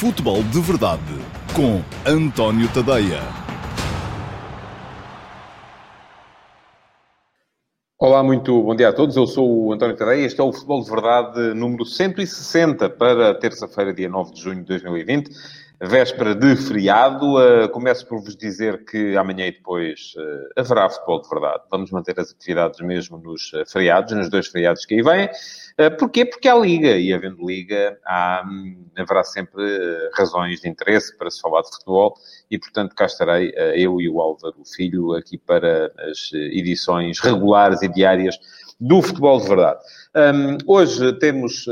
Futebol de Verdade com António Tadeia. Olá, muito bom dia a todos. Eu sou o António Tadeia. Este é o Futebol de Verdade número 160 para terça-feira, dia 9 de junho de 2020 véspera de feriado. Uh, começo por vos dizer que amanhã e depois uh, haverá futebol de verdade. Vamos manter as atividades mesmo nos uh, feriados, nos dois feriados que aí vêm. Uh, porquê? Porque há liga, e havendo liga, há, um, haverá sempre razões de interesse para se falar de futebol, e portanto cá estarei eu e o Álvaro Filho aqui para as edições regulares e diárias do futebol de verdade. Um, hoje temos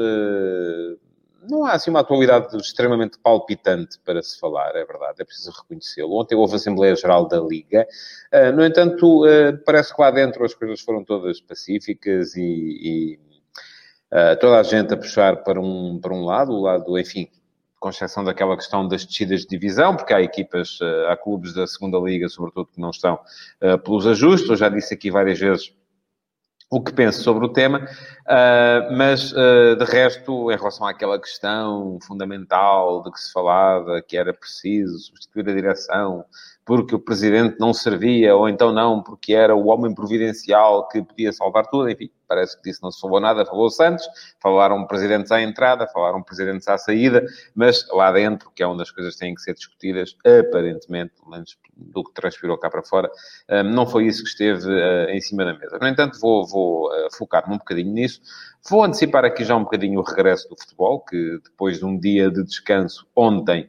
não há assim uma atualidade extremamente palpitante para se falar, é verdade, é preciso reconhecê-lo. Ontem houve a Assembleia Geral da Liga, uh, no entanto, uh, parece que lá dentro as coisas foram todas pacíficas e, e uh, toda a gente a puxar para um, para um lado, o lado, enfim, com exceção daquela questão das descidas de divisão, porque há equipas, há clubes da segunda liga, sobretudo, que não estão pelos ajustes. Eu já disse aqui várias vezes o que penso sobre o tema, uh, mas uh, de resto, em relação àquela questão fundamental de que se falava, que era preciso substituir a direção, porque o presidente não servia, ou então não, porque era o homem providencial que podia salvar tudo, enfim, parece que disso não se falou nada, falou Santos, falaram presidentes à entrada, falaram presidentes à saída, mas lá dentro, que é onde as coisas têm que ser discutidas, aparentemente, pelo menos do que transpirou cá para fora, hum, não foi isso que esteve hum, em cima da mesa. No entanto, vou, vou hum, focar-me um bocadinho nisso, Vou antecipar aqui já um bocadinho o regresso do futebol, que depois de um dia de descanso ontem,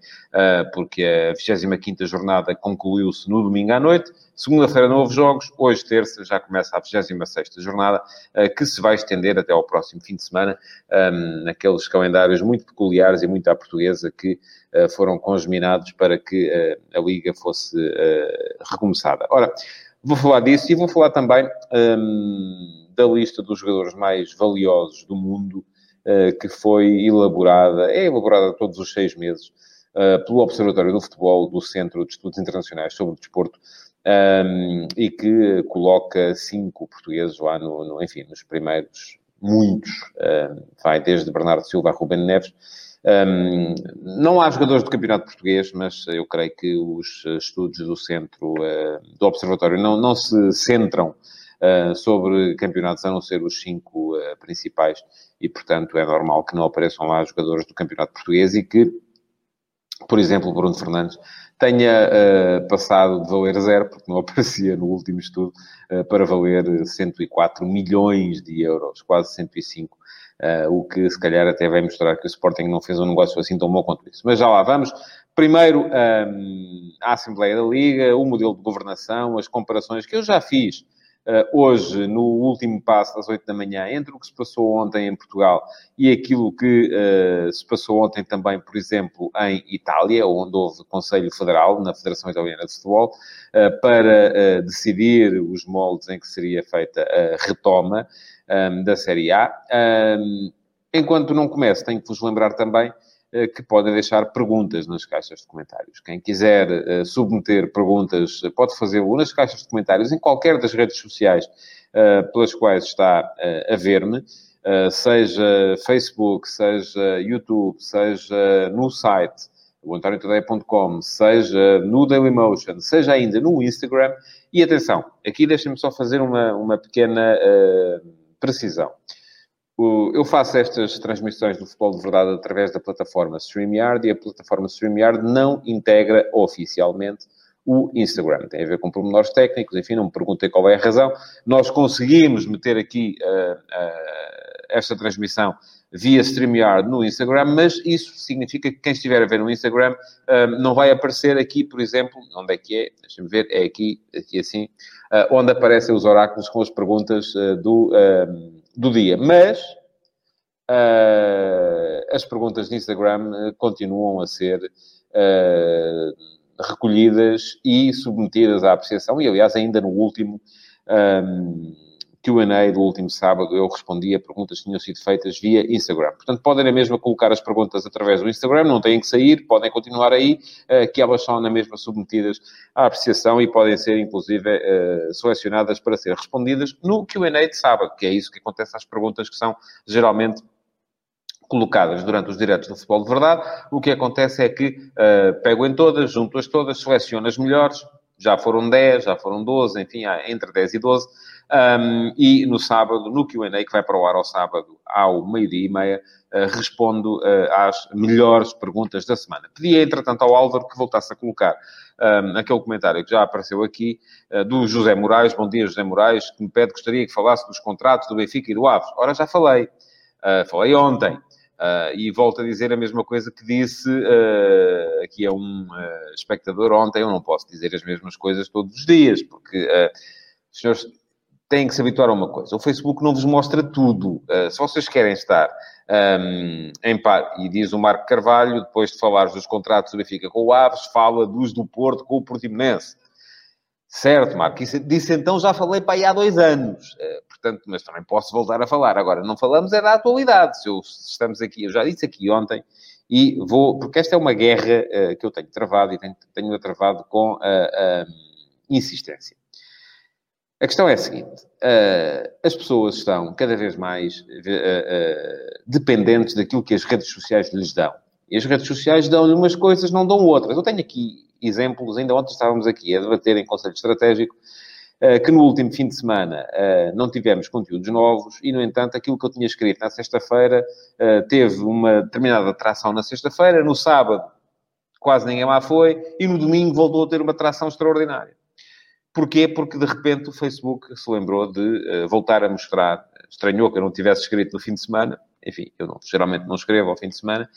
porque a 25ª jornada concluiu-se no domingo à noite, Segunda-feira não houve jogos, hoje, terça, já começa a 26 jornada, eh, que se vai estender até ao próximo fim de semana, ehm, naqueles calendários muito peculiares e muito à portuguesa que eh, foram congeminados para que eh, a Liga fosse recomeçada. Ora, vou falar disso e vou falar também ehm, da lista dos jogadores mais valiosos do mundo, que foi elaborada, é elaborada todos os seis meses, pelo Observatório do Futebol do Centro de Estudos Internacionais sobre o Desporto, um, e que coloca cinco portugueses lá no, no enfim, nos primeiros muitos, um, vai desde Bernardo Silva a Ruben Neves. Um, não há jogadores do campeonato português, mas eu creio que os estudos do centro uh, do Observatório não, não se centram uh, sobre campeonatos a não ser os cinco uh, principais e, portanto, é normal que não apareçam lá jogadores do campeonato português e que, por exemplo, Bruno Fernandes tenha uh, passado de valer zero, porque não aparecia no último estudo, uh, para valer 104 milhões de euros, quase 105, uh, eh, o que se calhar até vai mostrar que o Sporting não fez um negócio assim tão bom quanto isso. Mas já lá vamos. Primeiro, um, a Assembleia da Liga, o modelo de governação, as comparações que eu já fiz hoje, no último passo, às 8 da manhã, entre o que se passou ontem em Portugal e aquilo que uh, se passou ontem também, por exemplo, em Itália, onde houve Conselho Federal, na Federação Italiana de Futebol, uh, para decidir os moldes em que seria feita a retoma um, da Série A. Um, enquanto não comece, tenho que vos lembrar também eh, que podem deixar perguntas nas caixas de comentários. Quem quiser uh, submeter perguntas uh, pode fazê-lo nas caixas de comentários em qualquer das redes sociais uh, pelas quais está a ver-me, seja Facebook, seja YouTube, seja no site o seja no Dailymotion, seja ainda no Instagram. E atenção, aqui deixem-me só fazer uma, uma pequena precisão eu faço estas transmissões do futebol de verdade através da plataforma StreamYard e a plataforma StreamYard não integra oficialmente o Instagram. Tem a ver com pormenores técnicos, enfim, não me perguntei qual é a razão. Nós conseguimos meter aqui uh, uh, esta transmissão via StreamYard no Instagram, mas isso significa que quem estiver a ver no Instagram uh, não vai aparecer aqui, por exemplo, onde é que é? Deixa-me ver, é aqui, aqui assim, onde aparecem os oráculos com as perguntas do do dia. Mas uh, as perguntas de Instagram eh, continuam a ser uh, recolhidas e submetidas à apreciação. E, aliás, ainda no último. Um, Q&A do último sábado, eu respondi a perguntas que tinham sido feitas via Instagram. Portanto, podem na mesma colocar as perguntas através do Instagram, não têm que sair, podem continuar aí, eh, que elas são na mesma submetidas à apreciação e podem ser, inclusive, eh, selecionadas para ser respondidas no Q&A de sábado, que é isso que acontece às perguntas que são geralmente colocadas durante os diretos do futebol de verdade, o que acontece é que uh, pego em todas, junto-as todas, seleciono as melhores, já foram 10, já foram 12, enfim, entre 10 e 12, um, e no sábado, no Q&A, que vai para o ar ao sábado, ao meio-dia e meia, uh, respondo uh, às melhores perguntas da semana. Pedi, entretanto, ao Álvaro que voltasse a colocar um, aquele comentário que já apareceu aqui, uh, do José Moraes, bom dia José Moraes, que me pede, gostaria que falasse dos contratos do Benfica e do Aves. Ora, já falei. falei ontem. Uh, e volto a dizer a mesma coisa que disse uh, aqui a um uh, espectador ontem. Eu não posso dizer as mesmas coisas todos os dias, porque os senhores têm que se habituar a uma coisa. O Facebook não vos mostra tudo. se vocês querem estar um, em par, e diz o Marco Carvalho, depois de falar dos contratos do Benfica com o Aves, fala dos do Porto com o Portimonense. Certo, Marco. Isso, disso então já falei para aí há dois anos. Uh, portanto, mas também posso voltar a falar. Agora, não falamos é da atualidade. Se, eu, estamos aqui, eu já disse aqui ontem, e vou, porque esta é uma guerra uh, que eu tenho travado e tenho, tenho travado com a insistência. A questão é a seguinte: uh, as pessoas estão cada vez mais dependentes daquilo que as redes sociais lhes dão. E as redes sociais dão-lhe umas coisas, não dão outras. Eu tenho aqui exemplos. Ainda ontem estávamos aqui a debater em Conselho Estratégico que no último fim de semana eh, não tivemos conteúdos novos e, no entanto, aquilo que eu tinha escrito na sexta-feira eh, teve uma determinada atração na sexta-feira, no sábado quase ninguém lá foi e no domingo voltou a ter uma atração extraordinária. Porquê? Porque de repente o Facebook se lembrou de voltar a mostrar, estranhou que eu não tivesse escrito no fim de semana, enfim, eu não, geralmente não escrevo ao fim de semana,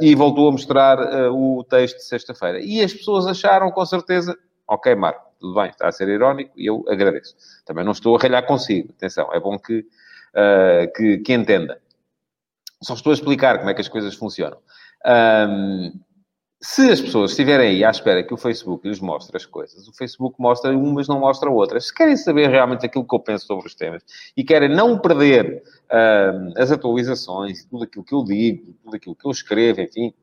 e voltou a mostrar o texto de sexta-feira. E as pessoas acharam, com certeza, ok, Marco, tudo bem, está a ser irónico, e eu agradeço. Também não estou a ralhar consigo, atenção, é bom que, uh, que, que, entenda. Só estou a explicar como é que as coisas funcionam. Um, se as pessoas estiverem aí à espera que o Facebook lhes mostre as coisas, o Facebook mostra umas, não mostra outras. Se querem saber realmente aquilo que eu penso sobre os temas e querem não perder uh, as atualizações, tudo aquilo que eu digo, tudo aquilo que eu escrevo, enfim,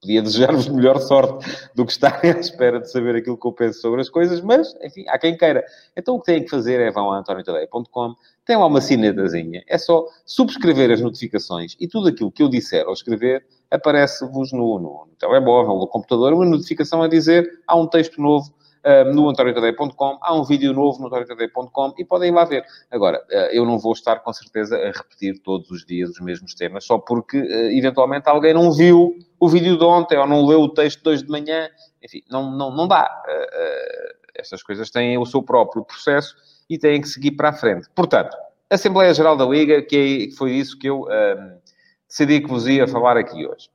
podia desejar-vos melhor sorte do que estarem à espera de saber aquilo que eu penso sobre as coisas, mas, enfim, há quem queira. Então o que têm que fazer é vão a antoniotadeia.com, tem lá uma sinetazinha, é só subscrever as notificações e tudo aquilo que eu disser ou escrever aparece-vos no, no, no, telemóvel, no computador, uma notificação a dizer há um texto novo uh, no antoniotadeia.com, há um vídeo novo no antoniotadeia.com e podem ir lá ver. Agora, uh, eu não vou estar com certeza a repetir todos os dias os mesmos temas, só porque uh, eventualmente alguém não viu o vídeo de ontem ou não leu o texto de hoje de manhã. Enfim, não, não, não dá. estas coisas têm o seu próprio processo e têm que seguir para a frente. Portanto, Assembleia Geral da Liga, que, é, foi isso que eu decidi que vos ia falar aqui hoje.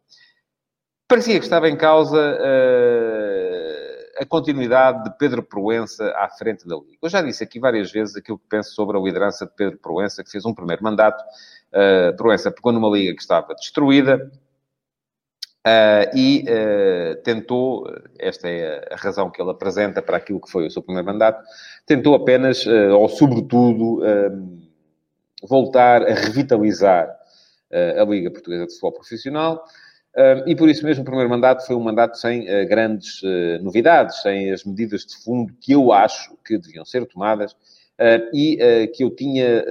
Parecia que estava em causa uh, a continuidade de Pedro Proença à frente da Liga. Eu já disse aqui várias vezes aquilo que penso sobre a liderança de Pedro Proença, que fez um primeiro mandato. Uh, Proença pegou numa Liga que estava destruída, Uh, e uh, tentou, esta é a razão que ele apresenta para aquilo que foi o seu primeiro mandato, tentou apenas, uh, ou sobretudo, voltar a revitalizar a Liga Portuguesa de Futebol Profissional. E por isso mesmo o primeiro mandato foi um mandato sem grandes novidades, sem as medidas de fundo que eu acho que deviam ser tomadas e que eu tinha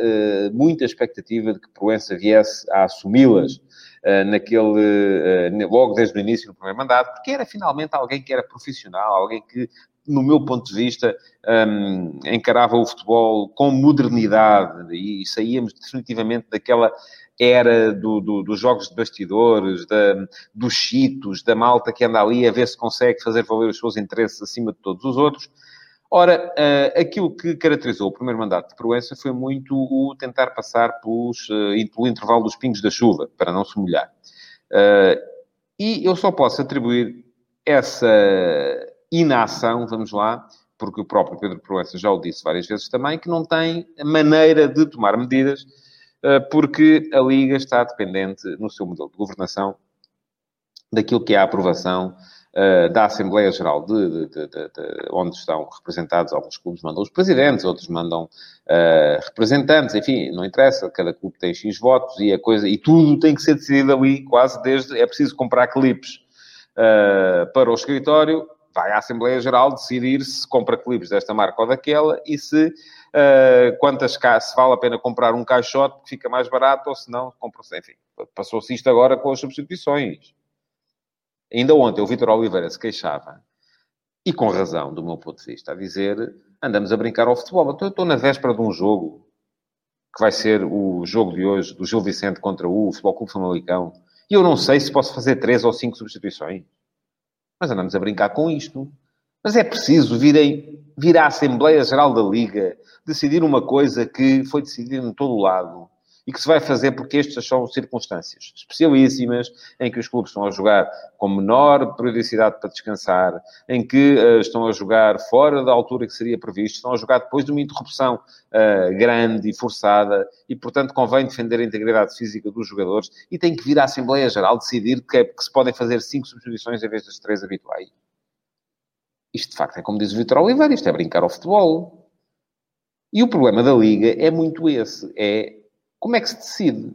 muita expectativa de que Proença viesse a assumi-las naquele, logo desde o início do primeiro mandato, porque era finalmente alguém que era profissional, alguém que no meu ponto de vista, um, encarava o futebol com modernidade e saíamos definitivamente daquela era do, do, dos jogos de bastidores, da, dos chitos, da malta que anda ali a ver se consegue fazer valer os seus interesses acima de todos os outros. Ora, uh, aquilo que caracterizou o primeiro mandato de Proença foi muito o tentar passar pelos, uh, pelo intervalo dos pingos da chuva, para não se molhar. Uh, e eu só posso atribuir essa inação, vamos lá, porque o próprio Pedro Proença já o disse várias vezes também, que não tem maneira de tomar medidas eh, porque a Liga está dependente, no seu modelo de governação, daquilo que é a aprovação uh, da Assembleia Geral, de, de, de, onde estão representados alguns clubes mandam os presidentes, outros mandam uh, representantes, enfim, não interessa, cada clube tem X votos e a coisa, e tudo tem que ser decidido ali, quase desde, é preciso comprar clipes uh, para o escritório, vai à Assembleia Geral decidir se compra clipes desta marca ou daquela e se, uh, quantas, se vale a pena comprar um caixote que fica mais barato ou se não, compra-se. Enfim, passou-se isto agora com as substituições. Ainda ontem o Vitor Oliveira se queixava, e com razão, do meu ponto de vista, a dizer andamos a brincar ao futebol. Eu estou na véspera de um jogo que vai ser o jogo de hoje do Gil Vicente contra o Futebol Clube Famalicão. E eu não sei se posso fazer três ou cinco substituições. Mas andamos a brincar com isto. Mas é preciso vir à Assembleia Geral da Liga decidir uma coisa que foi decidida em todo o lado e que se vai fazer porque estas são circunstâncias especialíssimas, em que os clubes estão a jogar com menor periodicidade para descansar, em que uh, estão a jogar fora da altura que seria previsto, estão a jogar depois de uma interrupção uh, grande e forçada, e portanto convém defender a integridade física dos jogadores e tem que vir à Assembleia Geral decidir que, é, que se podem fazer cinco substituições em vez das três habituais. Isto, de facto, é como diz o Vitor Oliveira, isto é brincar ao futebol. E o problema da Liga é muito esse, é como é que se decide?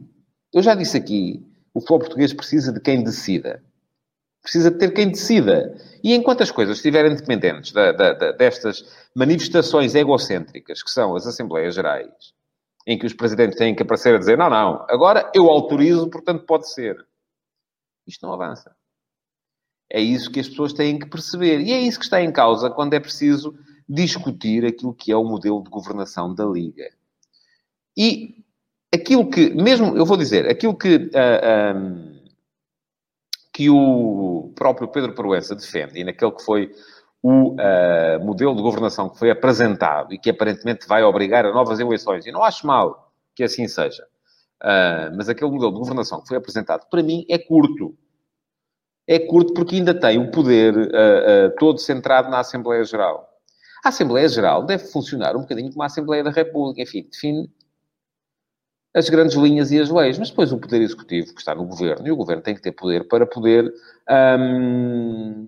Eu já disse aqui, o futebol português precisa de quem decida. Precisa de ter quem decida. E enquanto as coisas estiverem dependentes da, da, da, destas manifestações egocêntricas, que são as Assembleias Gerais, em que os presidentes têm que aparecer a dizer não, não, agora eu autorizo, portanto pode ser. Isto não avança. É isso que as pessoas têm que perceber. E é isso que está em causa quando é preciso discutir aquilo que é o modelo de governação da Liga. E aquilo que, mesmo, eu vou dizer, aquilo que, uh, ah, um, que o próprio Pedro Proença defende, e naquele que foi o uh, modelo de governação que foi apresentado e que aparentemente vai obrigar a novas eleições, e não acho mal que assim seja, uh, mas aquele modelo de governação que foi apresentado, para mim, é curto. É curto porque ainda tem o poder todo centrado na Assembleia Geral. A Assembleia Geral deve funcionar um bocadinho como a Assembleia da República, enfim, define as grandes linhas e as leis, mas depois o poder executivo que está no governo, e o governo tem que ter poder para poder um,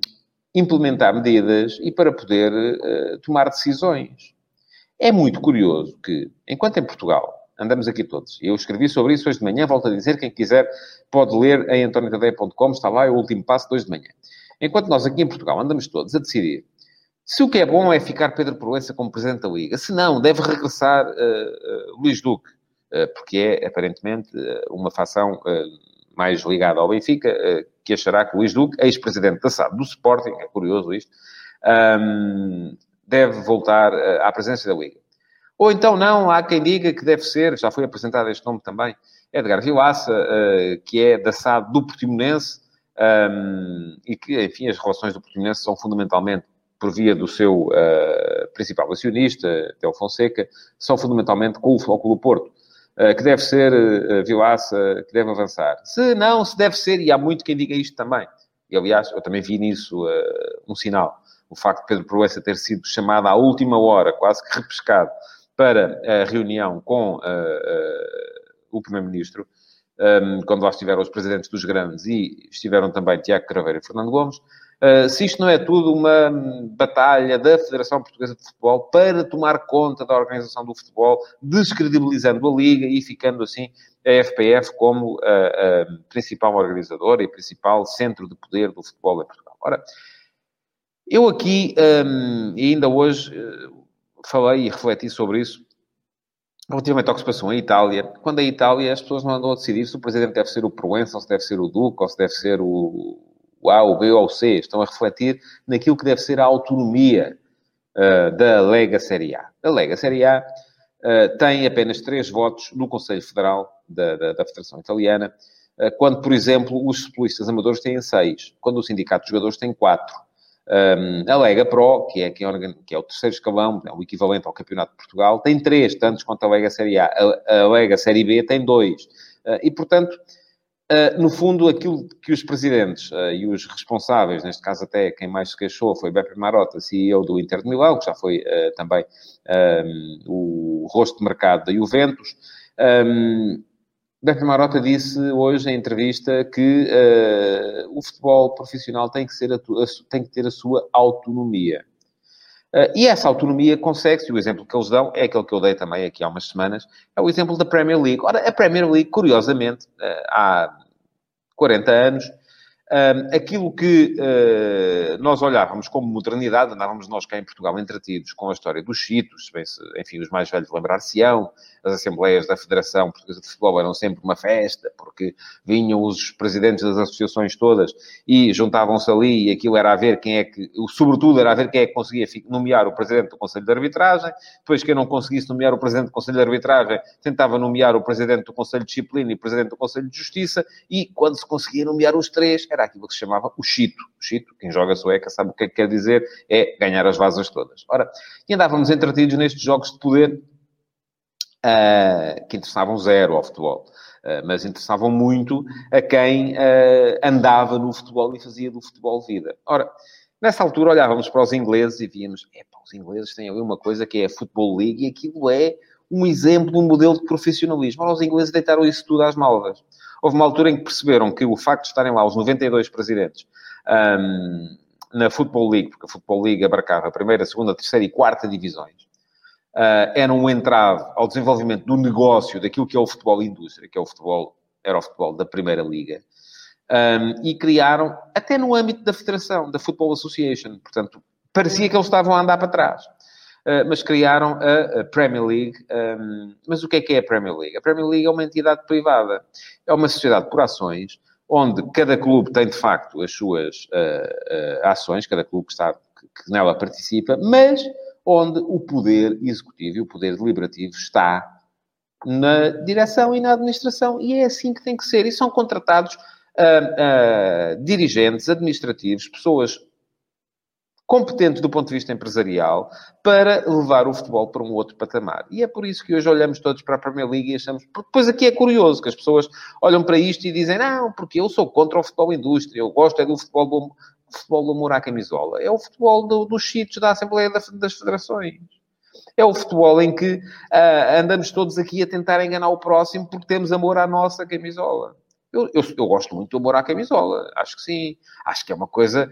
implementar medidas e para poder uh, tomar decisões. É muito curioso que, enquanto em Portugal, andamos aqui todos, eu escrevi sobre isso hoje de manhã, volto a dizer, quem quiser pode ler em antoniotadeia.com, está lá, é o último passo de hoje de manhã. Enquanto nós aqui em Portugal andamos todos a decidir se o que é bom é ficar Pedro Proença como Presidente da Liga, se não, deve regressar uh, uh, Luís Duque. Eh, porque é, aparentemente, eh, uma facção eh, mais ligada ao Benfica, que achará que Luís Duque, ex-presidente da SAD do Sporting, é curioso isto, deve voltar à presença da Liga. Ou então não, há quem diga que deve ser, já foi apresentado este nome também, Edgar Vilaça, que é da SAD do Portimonense, e que, enfim, as relações do Portimonense são fundamentalmente por via do seu principal acionista, Tel Fonseca, são fundamentalmente com o Flóculo Porto. Eh, que deve ser uh, Vilaça, que deve avançar. Se não, se deve ser, e há muito quem diga isto também. E, aliás, eu também vi nisso uh, um sinal. O facto de Pedro Proença ter sido chamado à última hora, quase que repescado, para a reunião com o Primeiro-Ministro, um, quando lá estiveram os presidentes dos grandes e estiveram também Tiago Craveiro e Fernando Gomes, Uh, se isto não é tudo uma batalha da Federação Portuguesa de Futebol para tomar conta da organização do futebol, descredibilizando a Liga e ficando assim a FPF como a, a principal organizadora e principal centro de poder do futebol em Portugal. Ora, eu aqui, um, ainda hoje, uh, falei e refleti sobre isso, relativamente ao que se passou em Itália. Quando a Itália, as pessoas não andam a decidir se o presidente deve ser o Proença, ou se deve ser o Duque, ou se deve ser o o A, o B ou o C, estão a refletir naquilo que deve ser a autonomia uh, da Lega Série A. A Lega Série A uh, tem apenas três votos no Conselho Federal da, da, da Federação Italiana, uh, quando, por exemplo, os futebolistas amadores têm seis, quando o Sindicato de Jogadores tem quatro. Um, a Lega Pro, que é, quem que é o terceiro escalão, é o equivalente ao Campeonato de Portugal, tem três, tantos quanto a Lega Série A. A, a Lega Série B tem dois. e, portanto, Uh, no fundo, aquilo que os presidentes uh, e os responsáveis, neste caso até quem mais se queixou foi Beppe Marotta, CEO do Inter de Milão, que já foi uh, também o rosto de mercado da Juventus. Um, Beppe Marotta disse hoje em entrevista que o futebol profissional tem que, ser a, tem que ter a sua autonomia. Uh, e essa autonomia consegue-se, o exemplo que eles dão é aquele que eu dei também aqui há umas semanas, é o exemplo da Premier League. Ora, a Premier League, curiosamente, uh, há 40 anos, Aquilo que uh, nós olhávamos como modernidade, andávamos nós cá em Portugal entretidos com a história dos chitos, bem se, enfim, os mais velhos lembrar-se-ão, as assembleias da Federação Portuguesa de Futebol eram sempre uma festa, porque vinham os presidentes das associações todas e juntavam-se ali e aquilo era a ver quem é que, sobretudo era a ver quem é que conseguia nomear o presidente do Conselho de Arbitragem, depois quem não conseguisse nomear o presidente do Conselho de Arbitragem tentava nomear o presidente do Conselho de Disciplina e o presidente do Conselho de Justiça e quando se conseguia nomear os três, era aquilo que se chamava o chito. O chito, quem joga sueca sabe o que é que quer dizer, é ganhar as vasas todas. Ora, e andávamos entretidos nestes jogos de poder uh, que interessavam zero ao futebol. Uh, mas interessavam muito a quem uh, andava no futebol e fazia do futebol vida. Ora, nessa altura olhávamos para os ingleses e víamos, epá, os ingleses têm ali uma coisa que é a Football League e aquilo é um exemplo, um modelo de profissionalismo. Ora, os ingleses deitaram isso tudo às malvas. Houve uma altura em que perceberam que o facto de estarem lá os 92 presidentes um, na Football League, porque a Football League abarcava a primeira, segunda, terceira e quarta divisões, uh, era um entrave ao desenvolvimento do negócio daquilo que é o futebol indústria, que é o futebol, era o futebol da Primeira Liga. Um, e criaram, até no âmbito da Federação, da Football Association, portanto, parecia que eles estavam a andar para trás. Uh, mas criaram a, Premier League. Mas o que é que é a Premier League? A Premier League é uma entidade privada. É uma sociedade por ações, onde cada clube tem, de facto, as suas uh, uh, ações, cada clube que, está, que nela participa, mas onde o poder executivo e o poder deliberativo está na direção e na administração. E é assim que tem que ser. E são contratados uh, uh, dirigentes administrativos, pessoas competentes do ponto de vista empresarial para levar o futebol para um outro patamar. E é por isso que hoje olhamos todos para a Premier League e achamos... Porque depois aqui é curioso que as pessoas olham para isto e dizem não, porque eu sou contra o futebol indústria, eu gosto é do futebol do, futebol do amor à camisola. É o futebol do, dos cheats da Assembleia das Federações. É o futebol em que uh, andamos todos aqui a tentar enganar o próximo porque temos amor à nossa camisola. Eu, eu, eu, gosto muito do amor à camisola. Acho que sim. Acho que é uma coisa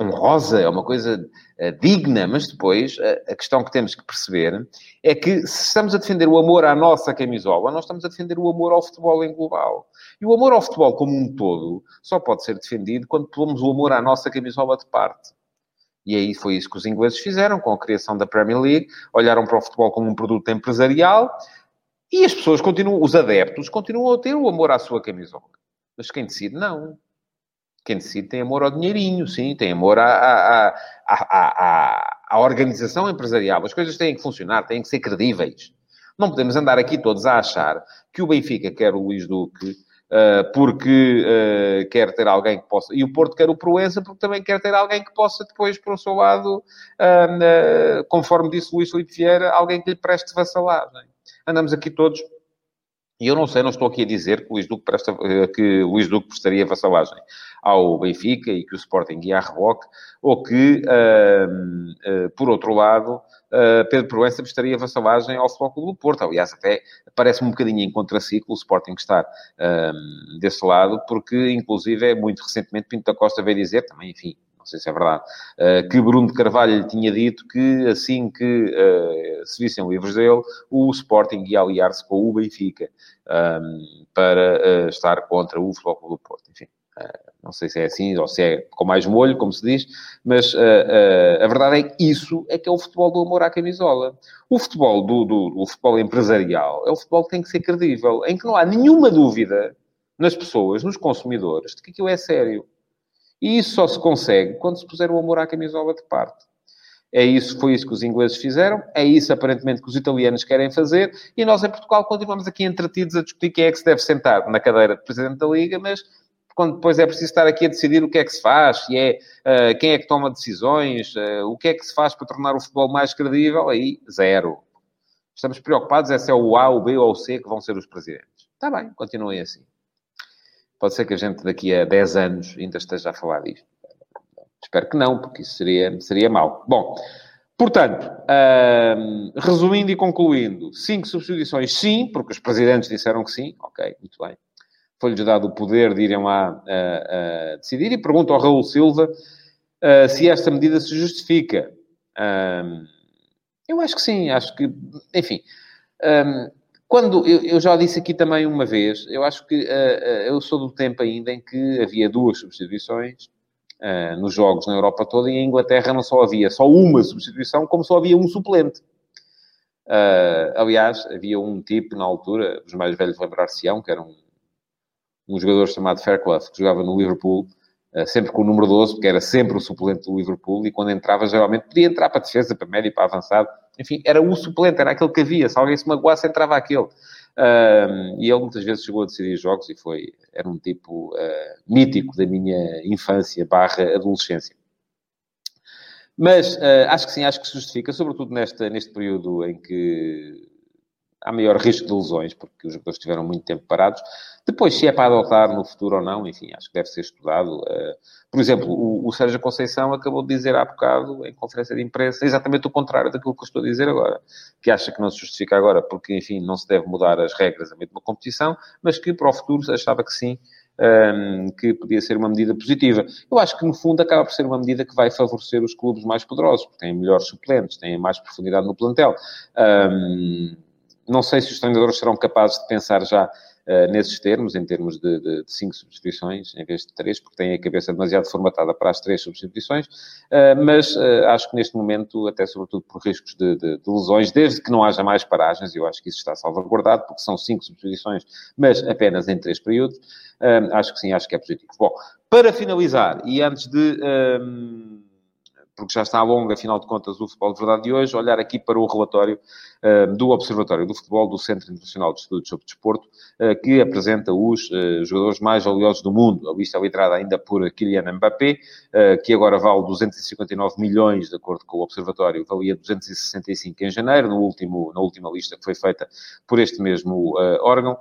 honrosa, é uma coisa uh, digna, mas depois uh, a questão que temos que perceber é que se estamos a defender o amor à nossa camisola, nós estamos a defender o amor ao futebol em global. E o amor ao futebol como um todo só pode ser defendido quando pomos o amor à nossa camisola de parte. E aí foi isso que os ingleses fizeram com a criação da Premier League, olharam para o futebol como um produto empresarial e as pessoas continuam, os adeptos, continuam a ter o amor à sua camisola. Mas quem decide, não. Quem decide tem amor ao dinheirinho, sim, tem amor à, à, à, à, organização empresarial. As coisas têm que funcionar, têm que ser credíveis. Não podemos andar aqui todos a achar que o Benfica quer o Luís Duque uh, porque uh, quer ter alguém que possa... E o Porto quer o Proença porque também quer ter alguém que possa depois, por o seu lado, uh, conforme disse Luís Filipe Vieira, alguém que lhe preste vassalagem. Andamos aqui todos e eu não sei, não estou aqui a dizer que o Luís Duque, presta, eh, que Luís Duque prestaria vassalagem ao Benfica e que o Sporting ia a reboque, ou que, uh, uh, por outro lado, uh, Pedro Proença prestaria vassalagem ao Futebol Clube do Porto. Aliás, até parece-me um bocadinho em contraciclo o Sporting estar desse lado, porque, inclusive, é muito recentemente Pinto da Costa veio dizer, também, enfim, não sei se é verdade, uh, que Bruno de Carvalho lhe tinha dito que assim que uh, se vissem livros dele, o Sporting ia aliar-se com o Benfica ehm, para uh, estar contra o Futebol do Porto. Enfim, não sei se é assim ou se é com mais molho, como se diz, mas a verdade é que isso é que é o futebol do amor à camisola. O futebol do, do, do futebol empresarial é o futebol que tem que ser credível, em que não há nenhuma dúvida nas pessoas, nos consumidores, de que aquilo é sério. E isso só se consegue quando se puser o amor à camisola de parte. É isso, foi isso que os ingleses fizeram, é isso aparentemente que os italianos querem fazer, e nós em Portugal continuamos aqui entretidos a discutir quem é que se deve sentar na cadeira de Presidente da Liga, mas quando depois é preciso estar aqui a decidir o que é que se faz, se é, uh, quem é que toma decisões, uh, o que é que se faz para tornar o futebol mais credível, aí zero. Estamos preocupados é se é o A, o B ou o C que vão ser os presidentes. Está bem, continuem assim. Pode ser que a gente daqui a 10 anos ainda esteja a falar disto. Espero que não, porque isso seria, seria mau. Bom, portanto, hum, resumindo e concluindo, cinco substituições, sim, porque os presidentes disseram que sim. Ok, muito bem. Foi-lhes dado o poder de irem lá uh, uh, decidir. E pergunto ao Raul Silva uh, se esta medida se justifica. eu acho que sim, acho que, enfim. Quando, eu, eu, já disse aqui também uma vez, eu acho que uh, uh, eu sou do tempo ainda em que havia duas substituições uh, nos jogos na Europa toda e em Inglaterra não só havia só uma substituição, como só havia um suplente. aliás, havia um tipo na altura, os mais velhos lembrar-se-ão, que era um, um jogador chamado Fairclough, que jogava no Liverpool, sempre com o número 12, porque era sempre o suplente do Liverpool, e quando entrava, geralmente podia entrar para a defesa, para médio, para avançado, enfim, era o suplente, era aquele que havia. Se alguém se magoasse, entrava aquele. Uh, e ele muitas vezes chegou a decidir jogos e foi, era um tipo uh, mítico da minha infância barra adolescência. Mas uh, acho que sim, acho que se justifica, sobretudo nesta, neste período em que há maior risco de lesões, porque os jogadores estiveram muito tempo parados. Depois, se é para adotar no futuro ou não, enfim, acho que deve ser estudado. Uh, por exemplo, o, o Sérgio Conceição acabou de dizer há bocado, em conferência de imprensa, exatamente o contrário daquilo que eu estou a dizer agora. Que acha que não se justifica agora porque, enfim, não se deve mudar as regras a meio de uma competição, mas que para o futuro achava que sim, ehm, que podia ser uma medida positiva. Eu acho que, no fundo, acaba por ser uma medida que vai favorecer os clubes mais poderosos, porque têm melhores suplentes, têm mais profundidade no plantel. Um, ehm, não sei se os treinadores serão capazes de pensar já uh, nesses termos, em termos de, de, de, cinco substituições em vez de três, porque têm a cabeça demasiado formatada para as três substituições, uh, mas uh, acho que neste momento, até sobretudo por riscos de, de, lesões, desde que não haja mais paragens, eu acho que isso está salvaguardado, porque são cinco substituições, mas apenas em três períodos, acho que sim, acho que é positivo. Bom, para finalizar, e antes de porque já está a longa, afinal de contas, o Futebol de Verdade de hoje, olhar aqui para o relatório uh, do Observatório do Futebol do Centro Internacional de Estudos sobre Desporto, uh, que apresenta os uh, jogadores mais valiosos do mundo. A lista é liderada ainda por Kylian Mbappé, que agora vale 259 milhões, de acordo com o Observatório, valia 265 em janeiro, no último, na última lista que foi feita por este mesmo órgão.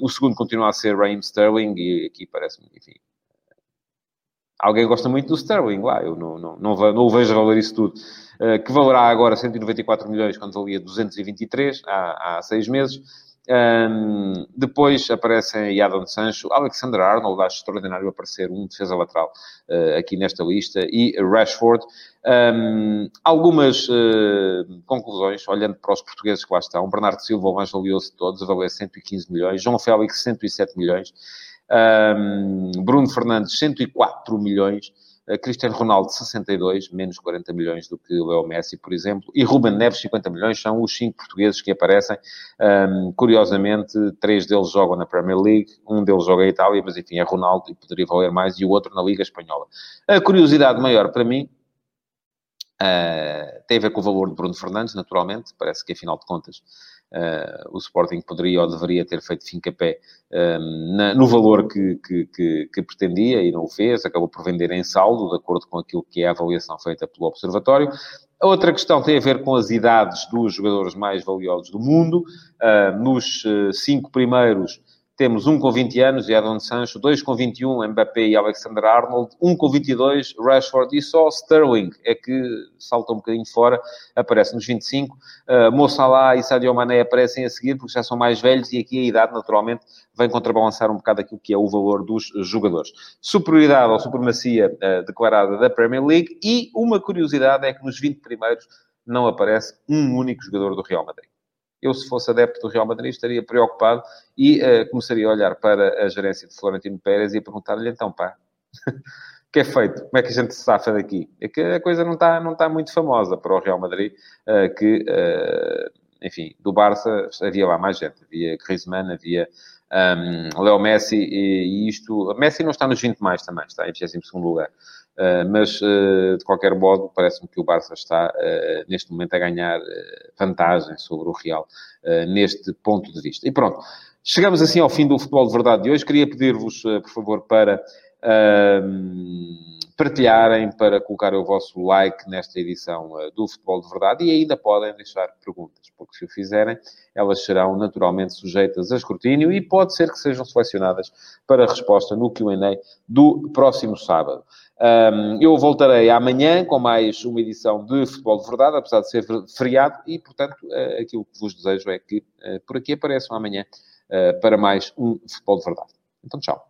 o segundo continua a ser Raheem Sterling, e aqui parece-me, enfim, alguém gosta muito do Sterling lá, eu não, não, não, não o vejo valer isso tudo. Uh, que valerá agora 194 milhões quando valia 223 há, há seis meses. Um, depois aparecem Jadon Sancho, Alexander Arnold, acho extraordinário aparecer um defesa lateral uh, aqui nesta lista, e Rashford. Um, algumas uh, conclusões, olhando para os portugueses que lá estão. Bernardo Silva, o mais valioso de todos, valer 115 milhões. João Félix, 107 milhões. Um, Bruno Fernandes, 104 milhões. Uh, Cristiano Ronaldo, 62, menos 40 milhões do que Leo Messi, por exemplo. E Ruben Neves, 50 milhões. São os cinco portugueses que aparecem. Um, curiosamente, três deles jogam na Premier League, um deles joga em Itália, mas enfim, é Ronaldo e poderia valer mais, e o outro na Liga Espanhola. A curiosidade maior para mim Uh, tem a ver com o valor de Bruno Fernandes, naturalmente. Parece que, afinal de contas, o Sporting poderia ou deveria ter feito fim-capé uh, na, no valor que, que, que, que, pretendia e não o fez. Acabou por vender em saldo, de acordo com aquilo que é a avaliação feita pelo Observatório. A outra questão tem a ver com as idades dos jogadores mais valiosos do mundo. nos cinco primeiros temos um com 20 anos, Jadon Sancho, dois com 21, Mbappé e Alexander Arnold, um com 22, Rashford, e só Sterling é que salta um bocadinho fora, aparece nos 25. Uh, Mo Salah e Sadio Mané aparecem a seguir, porque já são mais velhos, e aqui a idade, naturalmente, vem contrabalançar um bocado aquilo que é o valor dos jogadores. Superioridade ou supremacia uh, declarada da Premier League, e uma curiosidade é que nos 20 primeiros não aparece um único jogador do Real Madrid eu, se fosse adepto do Real Madrid, estaria preocupado e uh, começaria a olhar para a gerência de Florentino Pérez e perguntar-lhe, então, pá, o que é feito? Como é que a gente se safa daqui? É que a coisa não está não tá muito famosa para o Real Madrid, uh, que, uh, enfim, do Barça havia lá mais gente. Havia Griezmann, havia um, Leo Messi e, e, isto... Messi não está nos 20 mais também, está em 22º lugar. Uh, mas, uh, de qualquer modo, parece-me que o Barça está, uh, neste momento, a ganhar vantagem sobre o Real, neste ponto de vista. E pronto, chegamos assim ao fim do Futebol de Verdade de hoje. Queria pedir-vos, por favor, para partilharem, para colocar o vosso like nesta edição do Futebol de Verdade e ainda podem deixar perguntas, porque se o fizerem, elas serão naturalmente sujeitas a escrutínio e pode ser que sejam selecionadas para resposta no QA do próximo sábado. Eu voltarei amanhã com mais uma edição de Futebol de Verdade, apesar de ser feriado, e, portanto, uh, aquilo que vos desejo é que uh, por aqui apareçam amanhã para mais um Futebol de Verdade. Então, tchau.